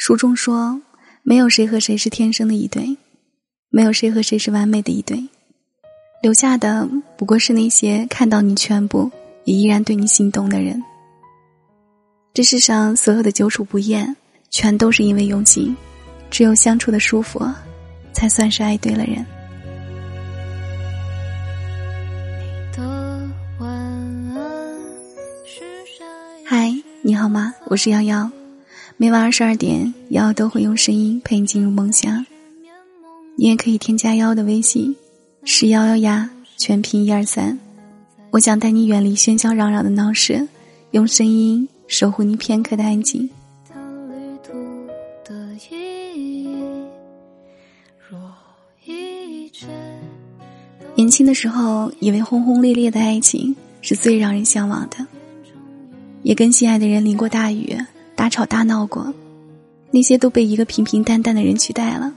书中说，没有谁和谁是天生的一对，没有谁和谁是完美的一对，留下的不过是那些看到你全部也依然对你心动的人。这世上所有的久处不厌，全都是因为用心，只有相处的舒服，才算是爱对了人。嗨，你好吗？我是瑶瑶。每晚二十二点，瑶瑶都会用声音陪你进入梦乡。你也可以添加瑶瑶的微信，是幺幺呀，全拼一二三。我想带你远离喧嚣攘攘的闹市，用声音守护你片刻的安静。年轻的时候，以为轰轰烈烈的爱情是最让人向往的，也跟心爱的人淋过大雨。大吵大闹过，那些都被一个平平淡淡的人取代了。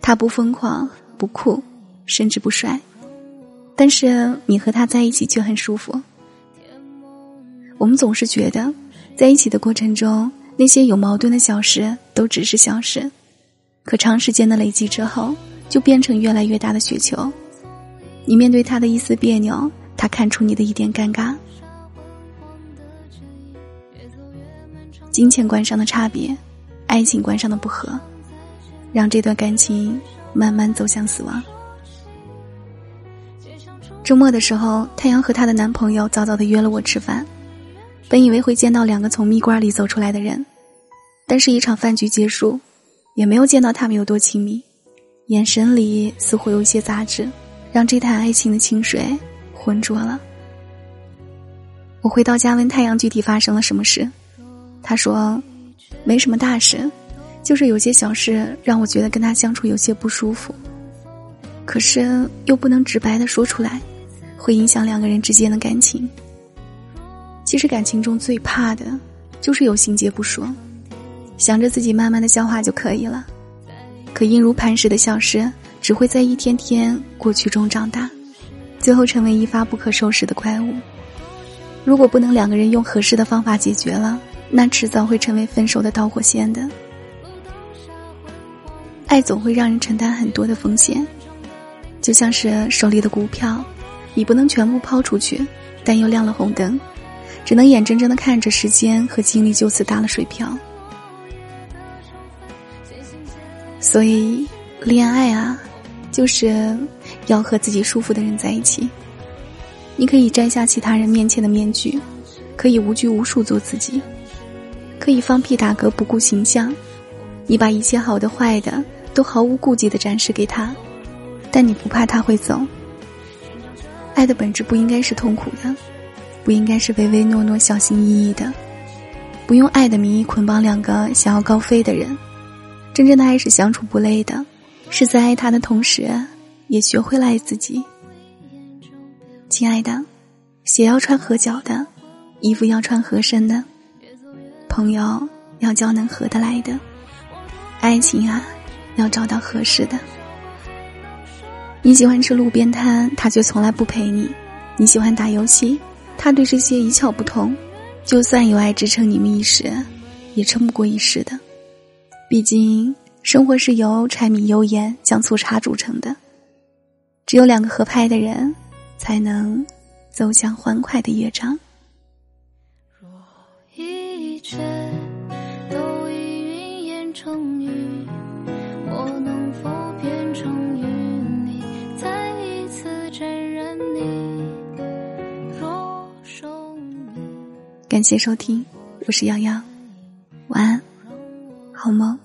他不疯狂，不酷，甚至不帅，但是你和他在一起却很舒服。我们总是觉得，在一起的过程中，那些有矛盾的小事都只是小事，可长时间的累积之后，就变成越来越大的雪球。你面对他的一丝别扭，他看出你的一点尴尬。金钱观上的差别，爱情观上的不合，让这段感情慢慢走向死亡。周末的时候，太阳和她的男朋友早早的约了我吃饭，本以为会见到两个从蜜罐里走出来的人，但是一场饭局结束，也没有见到他们有多亲密，眼神里似乎有一些杂质，让这潭爱情的清水浑浊了。我回到家问太阳具体发生了什么事。他说：“没什么大事，就是有些小事让我觉得跟他相处有些不舒服。可是又不能直白的说出来，会影响两个人之间的感情。其实感情中最怕的，就是有心结不说，想着自己慢慢的消化就可以了。可硬如磐石的小事，只会在一天天过去中长大，最后成为一发不可收拾的怪物。如果不能两个人用合适的方法解决了。”那迟早会成为分手的导火线的。爱总会让人承担很多的风险，就像是手里的股票，你不能全部抛出去，但又亮了红灯，只能眼睁睁的看着时间和精力就此打了水漂。所以，恋爱啊，就是要和自己舒服的人在一起。你可以摘下其他人面前的面具，可以无拘无束做自己。可以放屁打嗝不顾形象，你把一切好的坏的都毫无顾忌的展示给他，但你不怕他会走。爱的本质不应该是痛苦的，不应该是唯唯诺诺、小心翼翼的，不用爱的名义捆绑两个想要高飞的人。真正的爱是相处不累的，是在爱他的同时，也学会了爱自己。亲爱的，鞋要穿合脚的，衣服要穿合身的。朋友要交能合得来的，爱情啊，要找到合适的。你喜欢吃路边摊，他却从来不陪你；你喜欢打游戏，他对这些一窍不通。就算有爱支撑你们一时，也撑不过一世的。毕竟生活是由柴米油盐酱醋茶组成的，只有两个合拍的人，才能走向欢快的乐章。却都已云烟成雨，我能否变成与你再一次沾染你若生感谢收听，我是洋洋，晚安，好梦。